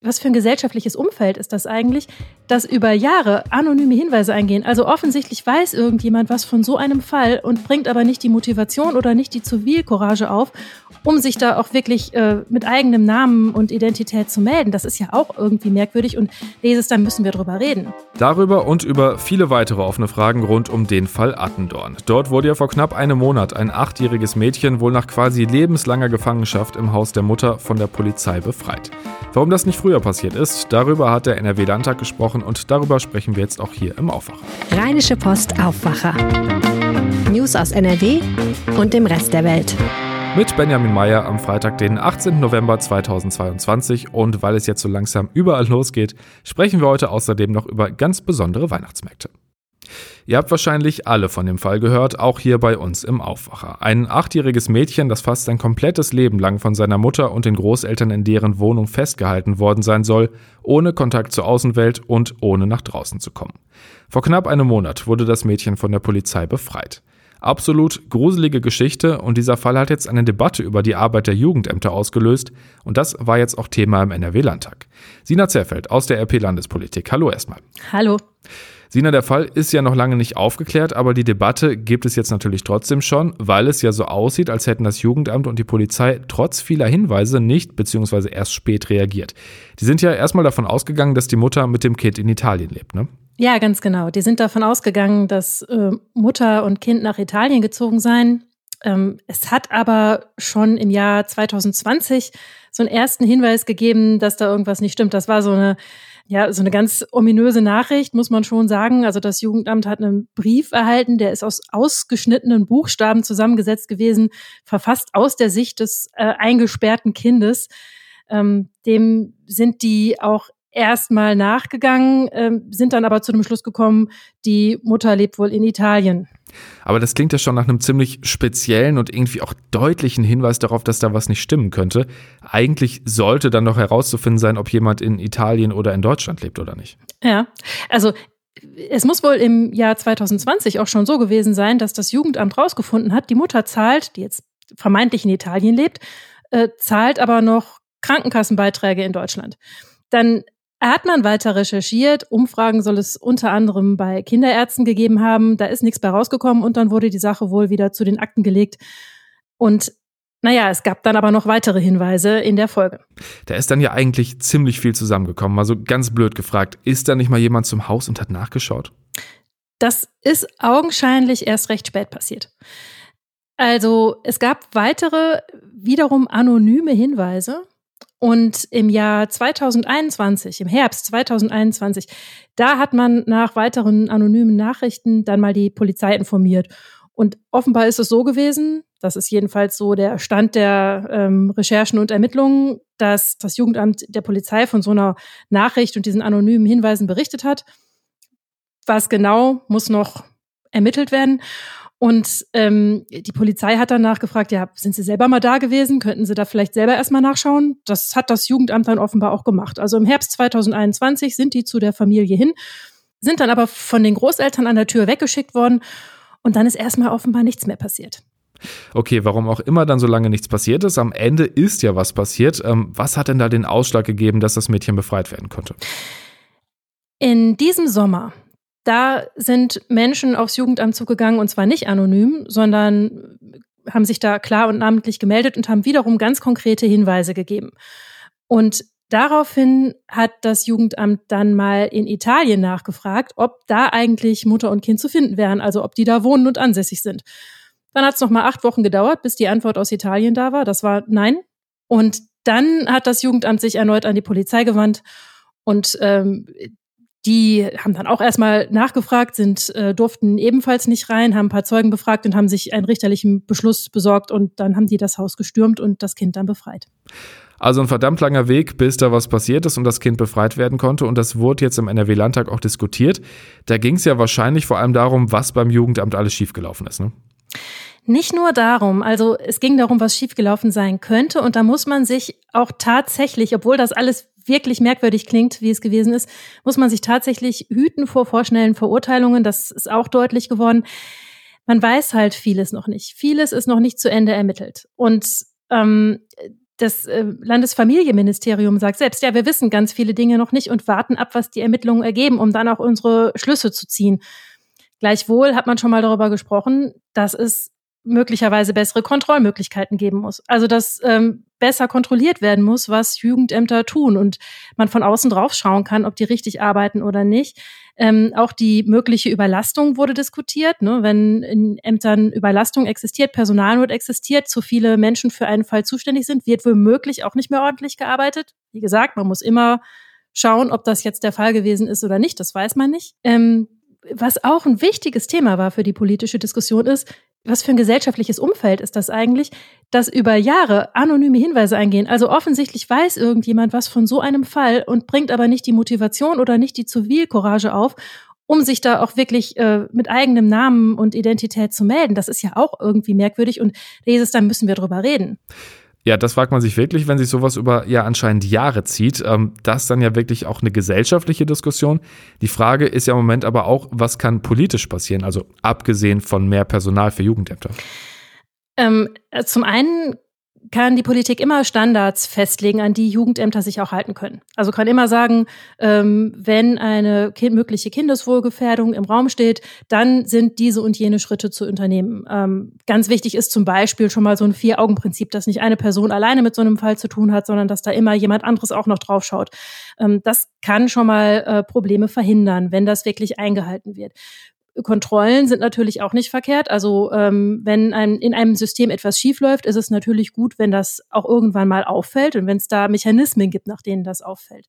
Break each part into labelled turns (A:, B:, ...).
A: was für ein gesellschaftliches Umfeld ist das eigentlich, dass über Jahre anonyme Hinweise eingehen? Also offensichtlich weiß irgendjemand was von so einem Fall und bringt aber nicht die Motivation oder nicht die Zivilcourage auf, um sich da auch wirklich äh, mit eigenem Namen und Identität zu melden. Das ist ja auch irgendwie merkwürdig und Leses, da müssen wir drüber reden.
B: Darüber und über viele weitere offene Fragen rund um den Fall Attendorn. Dort wurde ja vor knapp einem Monat ein achtjähriges Mädchen wohl nach quasi lebenslanger Gefangenschaft im Haus der Mutter von der Polizei befreit. Warum das nicht früher passiert ist, darüber hat der NRW-Landtag gesprochen und darüber sprechen wir jetzt auch hier im Aufwacher.
C: Rheinische Post Aufwacher. News aus NRW und dem Rest der Welt.
B: Mit Benjamin Meyer am Freitag, den 18. November 2022. Und weil es jetzt so langsam überall losgeht, sprechen wir heute außerdem noch über ganz besondere Weihnachtsmärkte. Ihr habt wahrscheinlich alle von dem Fall gehört, auch hier bei uns im Aufwacher. Ein achtjähriges Mädchen, das fast sein komplettes Leben lang von seiner Mutter und den Großeltern in deren Wohnung festgehalten worden sein soll, ohne Kontakt zur Außenwelt und ohne nach draußen zu kommen. Vor knapp einem Monat wurde das Mädchen von der Polizei befreit. Absolut gruselige Geschichte und dieser Fall hat jetzt eine Debatte über die Arbeit der Jugendämter ausgelöst und das war jetzt auch Thema im NRW-Landtag. Sina Zerfeld aus der RP Landespolitik. Hallo erstmal.
A: Hallo.
B: Sina, der Fall ist ja noch lange nicht aufgeklärt, aber die Debatte gibt es jetzt natürlich trotzdem schon, weil es ja so aussieht, als hätten das Jugendamt und die Polizei trotz vieler Hinweise nicht bzw. erst spät reagiert. Die sind ja erstmal davon ausgegangen, dass die Mutter mit dem Kind in Italien lebt, ne?
A: Ja, ganz genau. Die sind davon ausgegangen, dass äh, Mutter und Kind nach Italien gezogen seien. Ähm, es hat aber schon im Jahr 2020 so einen ersten Hinweis gegeben, dass da irgendwas nicht stimmt. Das war so eine ja, so eine ganz ominöse Nachricht, muss man schon sagen. Also das Jugendamt hat einen Brief erhalten, der ist aus ausgeschnittenen Buchstaben zusammengesetzt gewesen, verfasst aus der Sicht des äh, eingesperrten Kindes. Ähm, dem sind die auch erstmal nachgegangen, äh, sind dann aber zu dem Schluss gekommen, die Mutter lebt wohl in Italien.
B: Aber das klingt ja schon nach einem ziemlich speziellen und irgendwie auch deutlichen Hinweis darauf, dass da was nicht stimmen könnte. Eigentlich sollte dann noch herauszufinden sein, ob jemand in Italien oder in Deutschland lebt oder nicht.
A: Ja, also es muss wohl im Jahr 2020 auch schon so gewesen sein, dass das Jugendamt rausgefunden hat, die Mutter zahlt, die jetzt vermeintlich in Italien lebt, äh, zahlt aber noch Krankenkassenbeiträge in Deutschland. Dann hat man weiter recherchiert. Umfragen soll es unter anderem bei Kinderärzten gegeben haben. Da ist nichts bei rausgekommen und dann wurde die Sache wohl wieder zu den Akten gelegt. Und naja, es gab dann aber noch weitere Hinweise in der Folge.
B: Da ist dann ja eigentlich ziemlich viel zusammengekommen. Also ganz blöd gefragt, ist da nicht mal jemand zum Haus und hat nachgeschaut?
A: Das ist augenscheinlich erst recht spät passiert. Also es gab weitere, wiederum anonyme Hinweise, und im Jahr 2021, im Herbst 2021, da hat man nach weiteren anonymen Nachrichten dann mal die Polizei informiert. Und offenbar ist es so gewesen, das ist jedenfalls so der Stand der ähm, Recherchen und Ermittlungen, dass das Jugendamt der Polizei von so einer Nachricht und diesen anonymen Hinweisen berichtet hat. Was genau muss noch ermittelt werden. Und ähm, die Polizei hat dann nachgefragt, ja, sind Sie selber mal da gewesen? Könnten Sie da vielleicht selber erstmal nachschauen? Das hat das Jugendamt dann offenbar auch gemacht. Also im Herbst 2021 sind die zu der Familie hin, sind dann aber von den Großeltern an der Tür weggeschickt worden und dann ist erstmal offenbar nichts mehr passiert.
B: Okay, warum auch immer dann so lange nichts passiert ist, am Ende ist ja was passiert. Ähm, was hat denn da den Ausschlag gegeben, dass das Mädchen befreit werden konnte?
A: In diesem Sommer da sind Menschen aufs Jugendamt zugegangen und zwar nicht anonym, sondern haben sich da klar und namentlich gemeldet und haben wiederum ganz konkrete Hinweise gegeben. Und daraufhin hat das Jugendamt dann mal in Italien nachgefragt, ob da eigentlich Mutter und Kind zu finden wären, also ob die da wohnen und ansässig sind. Dann hat es noch mal acht Wochen gedauert, bis die Antwort aus Italien da war. Das war nein. Und dann hat das Jugendamt sich erneut an die Polizei gewandt und ähm, die haben dann auch erstmal nachgefragt, sind, äh, durften ebenfalls nicht rein, haben ein paar Zeugen befragt und haben sich einen richterlichen Beschluss besorgt und dann haben die das Haus gestürmt und das Kind dann befreit.
B: Also ein verdammt langer Weg, bis da was passiert ist und das Kind befreit werden konnte. Und das wurde jetzt im NRW-Landtag auch diskutiert. Da ging es ja wahrscheinlich vor allem darum, was beim Jugendamt alles schiefgelaufen ist. Ne?
A: Nicht nur darum, also es ging darum, was schiefgelaufen sein könnte. Und da muss man sich auch tatsächlich, obwohl das alles wirklich merkwürdig klingt, wie es gewesen ist, muss man sich tatsächlich hüten vor vorschnellen Verurteilungen. Das ist auch deutlich geworden. Man weiß halt vieles noch nicht. Vieles ist noch nicht zu Ende ermittelt. Und ähm, das äh, Landesfamilienministerium sagt selbst, ja, wir wissen ganz viele Dinge noch nicht und warten ab, was die Ermittlungen ergeben, um dann auch unsere Schlüsse zu ziehen. Gleichwohl hat man schon mal darüber gesprochen, dass es möglicherweise bessere Kontrollmöglichkeiten geben muss. Also dass ähm, besser kontrolliert werden muss, was Jugendämter tun und man von außen drauf schauen kann, ob die richtig arbeiten oder nicht. Ähm, auch die mögliche Überlastung wurde diskutiert. Ne? Wenn in Ämtern Überlastung existiert, Personalnot existiert, zu viele Menschen für einen Fall zuständig sind, wird womöglich auch nicht mehr ordentlich gearbeitet. Wie gesagt, man muss immer schauen, ob das jetzt der Fall gewesen ist oder nicht. Das weiß man nicht. Ähm, was auch ein wichtiges Thema war für die politische Diskussion ist, was für ein gesellschaftliches Umfeld ist das eigentlich, dass über Jahre anonyme Hinweise eingehen. Also offensichtlich weiß irgendjemand was von so einem Fall und bringt aber nicht die Motivation oder nicht die Zivilcourage auf, um sich da auch wirklich äh, mit eigenem Namen und Identität zu melden. Das ist ja auch irgendwie merkwürdig und dieses, da müssen wir drüber reden.
B: Ja, das fragt man sich wirklich, wenn sich sowas über ja anscheinend Jahre zieht. Ähm, das ist dann ja wirklich auch eine gesellschaftliche Diskussion. Die Frage ist ja im Moment aber auch, was kann politisch passieren, also abgesehen von mehr Personal für Jugendämter?
A: Ähm, zum einen kann die Politik immer Standards festlegen, an die Jugendämter sich auch halten können. Also kann immer sagen, ähm, wenn eine kind mögliche Kindeswohlgefährdung im Raum steht, dann sind diese und jene Schritte zu unternehmen. Ähm, ganz wichtig ist zum Beispiel schon mal so ein Vier-Augen-Prinzip, dass nicht eine Person alleine mit so einem Fall zu tun hat, sondern dass da immer jemand anderes auch noch drauf schaut. Ähm, das kann schon mal äh, Probleme verhindern, wenn das wirklich eingehalten wird. Kontrollen sind natürlich auch nicht verkehrt. Also ähm, wenn ein, in einem System etwas schiefläuft, ist es natürlich gut, wenn das auch irgendwann mal auffällt und wenn es da Mechanismen gibt, nach denen das auffällt.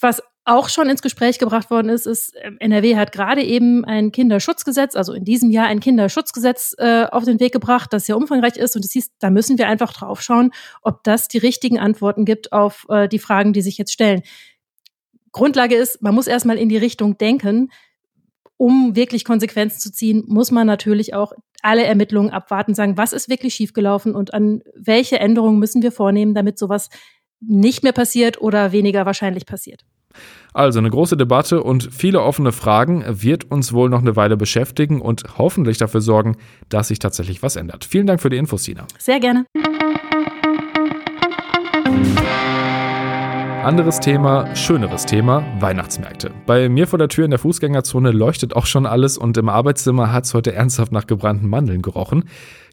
A: Was auch schon ins Gespräch gebracht worden ist, ist, ähm, NRW hat gerade eben ein Kinderschutzgesetz, also in diesem Jahr ein Kinderschutzgesetz äh, auf den Weg gebracht, das sehr umfangreich ist. Und es hieß, da müssen wir einfach drauf schauen, ob das die richtigen Antworten gibt auf äh, die Fragen, die sich jetzt stellen. Grundlage ist, man muss erstmal in die Richtung denken, um wirklich Konsequenzen zu ziehen, muss man natürlich auch alle Ermittlungen abwarten, sagen, was ist wirklich schiefgelaufen und an welche Änderungen müssen wir vornehmen, damit sowas nicht mehr passiert oder weniger wahrscheinlich passiert.
B: Also eine große Debatte und viele offene Fragen wird uns wohl noch eine Weile beschäftigen und hoffentlich dafür sorgen, dass sich tatsächlich was ändert. Vielen Dank für die Infos, Sina.
A: Sehr gerne.
B: Anderes Thema, schöneres Thema, Weihnachtsmärkte. Bei mir vor der Tür in der Fußgängerzone leuchtet auch schon alles und im Arbeitszimmer hat es heute ernsthaft nach gebrannten Mandeln gerochen.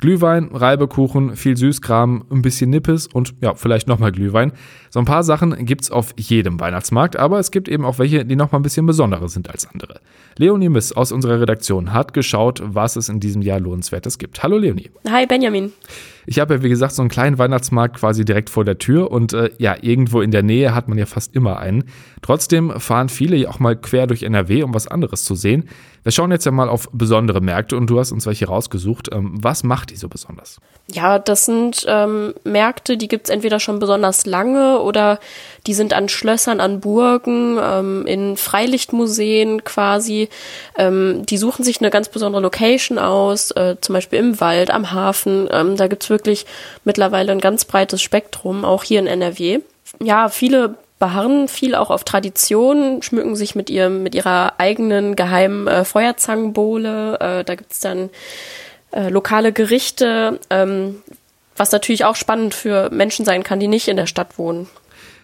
B: Glühwein, Reibekuchen, viel Süßkram, ein bisschen Nippes und ja, vielleicht nochmal Glühwein. So ein paar Sachen gibt's auf jedem Weihnachtsmarkt, aber es gibt eben auch welche, die nochmal ein bisschen besonderer sind als andere. Leonie Miss aus unserer Redaktion hat geschaut, was es in diesem Jahr lohnenswertes gibt. Hallo Leonie.
D: Hi Benjamin.
B: Ich habe ja, wie gesagt, so einen kleinen Weihnachtsmarkt quasi direkt vor der Tür und äh, ja, irgendwo in der Nähe hat man ja fast immer einen. Trotzdem fahren viele ja auch mal quer durch NRW, um was anderes zu sehen. Wir schauen jetzt ja mal auf besondere Märkte und du hast uns welche rausgesucht. Ähm, was macht die so besonders?
D: Ja, das sind ähm, Märkte, die gibt's entweder schon besonders lange oder die sind an Schlössern, an Burgen, ähm, in Freilichtmuseen quasi. Ähm, die suchen sich eine ganz besondere Location aus, äh, zum Beispiel im Wald, am Hafen. Ähm, da gibt's wirklich mittlerweile ein ganz breites Spektrum, auch hier in NRW. Ja, viele beharren viel auch auf Tradition, schmücken sich mit ihrem, mit ihrer eigenen geheimen äh, Feuerzangenbowle. Äh, da gibt's dann äh, lokale Gerichte, ähm, was natürlich auch spannend für Menschen sein kann, die nicht in der Stadt wohnen.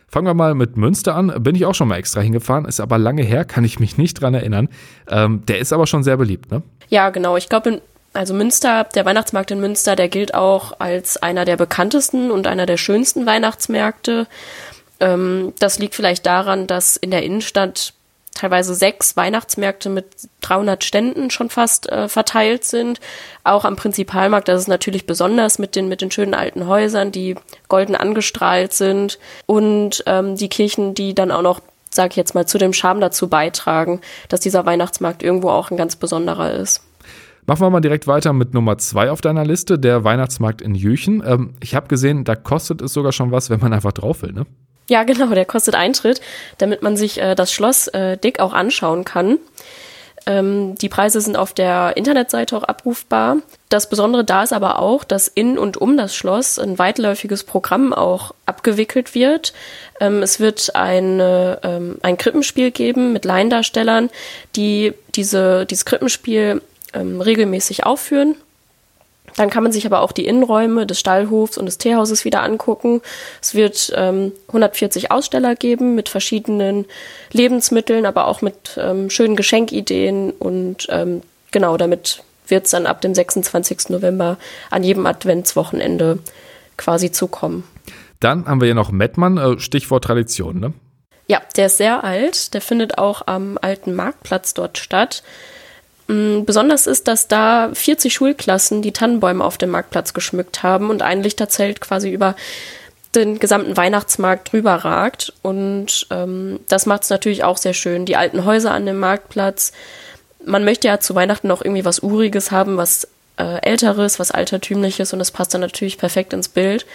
B: Fangen wir mal mit Münster an. Bin ich auch schon mal extra hingefahren, ist aber lange her, kann ich mich nicht dran erinnern. Ähm, der ist aber schon sehr beliebt, ne?
D: Ja, genau. Ich glaube, also Münster, der Weihnachtsmarkt in Münster, der gilt auch als einer der bekanntesten und einer der schönsten Weihnachtsmärkte. Ähm, das liegt vielleicht daran, dass in der Innenstadt teilweise sechs Weihnachtsmärkte mit 300 Ständen schon fast äh, verteilt sind. Auch am Prinzipalmarkt, das ist natürlich besonders mit den, mit den schönen alten Häusern, die golden angestrahlt sind und ähm, die Kirchen, die dann auch noch, sag ich jetzt mal, zu dem Charme dazu beitragen, dass dieser Weihnachtsmarkt irgendwo auch ein ganz besonderer ist.
B: Machen wir mal direkt weiter mit Nummer zwei auf deiner Liste, der Weihnachtsmarkt in Jüchen. Ähm, ich habe gesehen, da kostet es sogar schon was, wenn man einfach drauf will, ne?
D: Ja, genau, der kostet Eintritt, damit man sich äh, das Schloss äh, dick auch anschauen kann. Ähm, die Preise sind auf der Internetseite auch abrufbar. Das Besondere da ist aber auch, dass in und um das Schloss ein weitläufiges Programm auch abgewickelt wird. Ähm, es wird eine, ähm, ein Krippenspiel geben mit Laiendarstellern, die diese, dieses Krippenspiel ähm, regelmäßig aufführen Dann kann man sich aber auch die Innenräume des Stallhofs und des Teehauses wieder angucken. Es wird ähm, 140 Aussteller geben mit verschiedenen Lebensmitteln, aber auch mit ähm, schönen Geschenkideen und ähm, genau damit wird es dann ab dem 26. November an jedem Adventswochenende quasi zukommen.
B: Dann haben wir hier noch Mettmann, äh, Stichwort Tradition, ne?
D: Ja, der ist sehr alt. Der findet auch am alten Marktplatz dort statt. Mm, besonders ist, dass da 40 Schulklassen die Tannenbäume auf dem Marktplatz geschmückt haben und ein Lichterzelt quasi über den gesamten Weihnachtsmarkt drüber ragt. Und ähm, das macht es natürlich auch sehr schön. Die alten Häuser an dem Marktplatz. Man möchte ja zu Weihnachten noch irgendwie was Uriges haben, was äh, Älteres, was Altertümliches und das passt dann natürlich perfekt ins Bild.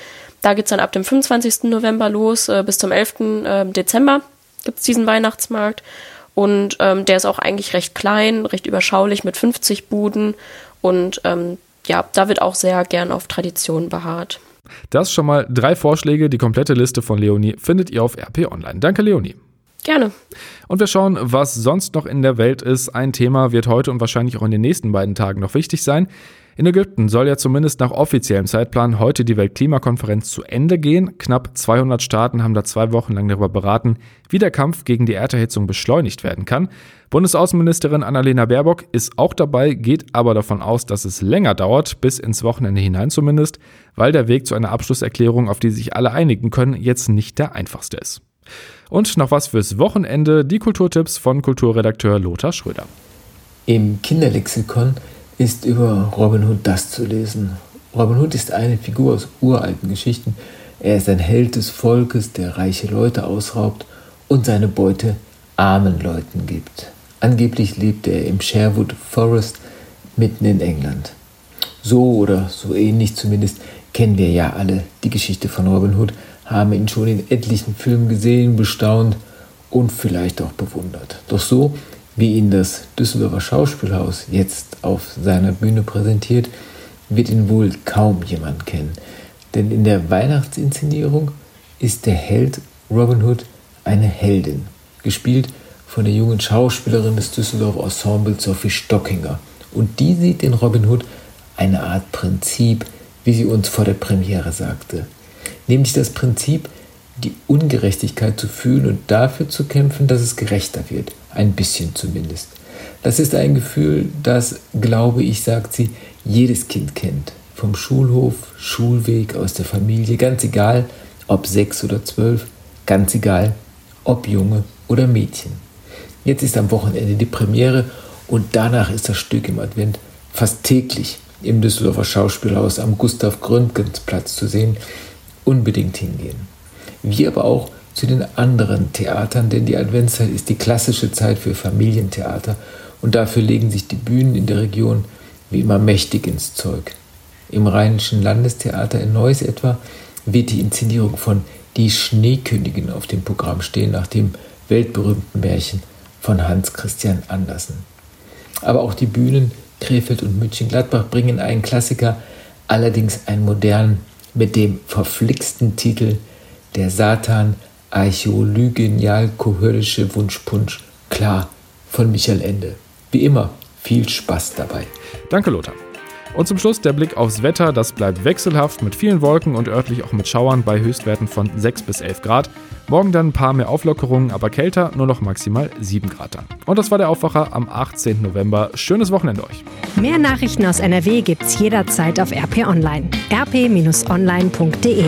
D: Da geht's dann ab dem 25. November los äh, bis zum 11. Äh, Dezember gibt's diesen Weihnachtsmarkt. Und ähm, der ist auch eigentlich recht klein, recht überschaulich mit 50 Buden. Und ähm, ja, da wird auch sehr gern auf Tradition beharrt.
B: Das schon mal drei Vorschläge. Die komplette Liste von Leonie findet ihr auf RP Online. Danke, Leonie.
D: Gerne.
B: Und wir schauen, was sonst noch in der Welt ist. Ein Thema wird heute und wahrscheinlich auch in den nächsten beiden Tagen noch wichtig sein. In Ägypten soll ja zumindest nach offiziellem Zeitplan heute die Weltklimakonferenz zu Ende gehen. Knapp 200 Staaten haben da zwei Wochen lang darüber beraten, wie der Kampf gegen die Erderhitzung beschleunigt werden kann. Bundesaußenministerin Annalena Baerbock ist auch dabei, geht aber davon aus, dass es länger dauert, bis ins Wochenende hinein zumindest, weil der Weg zu einer Abschlusserklärung, auf die sich alle einigen können, jetzt nicht der einfachste ist. Und noch was fürs Wochenende, die Kulturtipps von Kulturredakteur Lothar Schröder.
E: Im Kinderlexikon ist über Robin Hood das zu lesen. Robin Hood ist eine Figur aus uralten Geschichten. Er ist ein Held des Volkes, der reiche Leute ausraubt und seine Beute armen Leuten gibt. Angeblich lebt er im Sherwood Forest mitten in England. So oder so ähnlich zumindest kennen wir ja alle die Geschichte von Robin Hood, haben ihn schon in etlichen Filmen gesehen, bestaunt und vielleicht auch bewundert. Doch so wie ihn das Düsseldorfer Schauspielhaus jetzt auf seiner Bühne präsentiert, wird ihn wohl kaum jemand kennen. Denn in der Weihnachtsinszenierung ist der Held Robin Hood eine Heldin, gespielt von der jungen Schauspielerin des Düsseldorfer Ensembles Sophie Stockinger. Und die sieht in Robin Hood eine Art Prinzip, wie sie uns vor der Premiere sagte. Nämlich das Prinzip, die Ungerechtigkeit zu fühlen und dafür zu kämpfen, dass es gerechter wird. Ein bisschen zumindest. Das ist ein Gefühl, das, glaube ich, sagt sie, jedes Kind kennt. Vom Schulhof, Schulweg, aus der Familie, ganz egal, ob sechs oder zwölf, ganz egal, ob Junge oder Mädchen. Jetzt ist am Wochenende die Premiere und danach ist das Stück im Advent fast täglich im Düsseldorfer Schauspielhaus am Gustav Gründgens Platz zu sehen. Unbedingt hingehen. Wie aber auch zu den anderen Theatern, denn die Adventszeit ist die klassische Zeit für Familientheater und dafür legen sich die Bühnen in der Region wie immer mächtig ins Zeug. Im Rheinischen Landestheater in Neuss etwa wird die Inszenierung von Die Schneekönigin auf dem Programm stehen, nach dem weltberühmten Märchen von Hans Christian Andersen. Aber auch die Bühnen Krefeld und München-Gladbach bringen einen Klassiker, allerdings einen modernen mit dem verflixten Titel Der Satan Archäolygenial-Kohörische Wunschpunsch. Klar, von Michael Ende. Wie immer, viel Spaß dabei.
B: Danke, Lothar. Und zum Schluss der Blick aufs Wetter. Das bleibt wechselhaft mit vielen Wolken und örtlich auch mit Schauern bei Höchstwerten von 6 bis 11 Grad. Morgen dann ein paar mehr Auflockerungen, aber kälter, nur noch maximal 7 Grad dann. Und das war der Aufwacher am 18. November. Schönes Wochenende euch.
C: Mehr Nachrichten aus NRW gibt's jederzeit auf RP Online. rp-online.de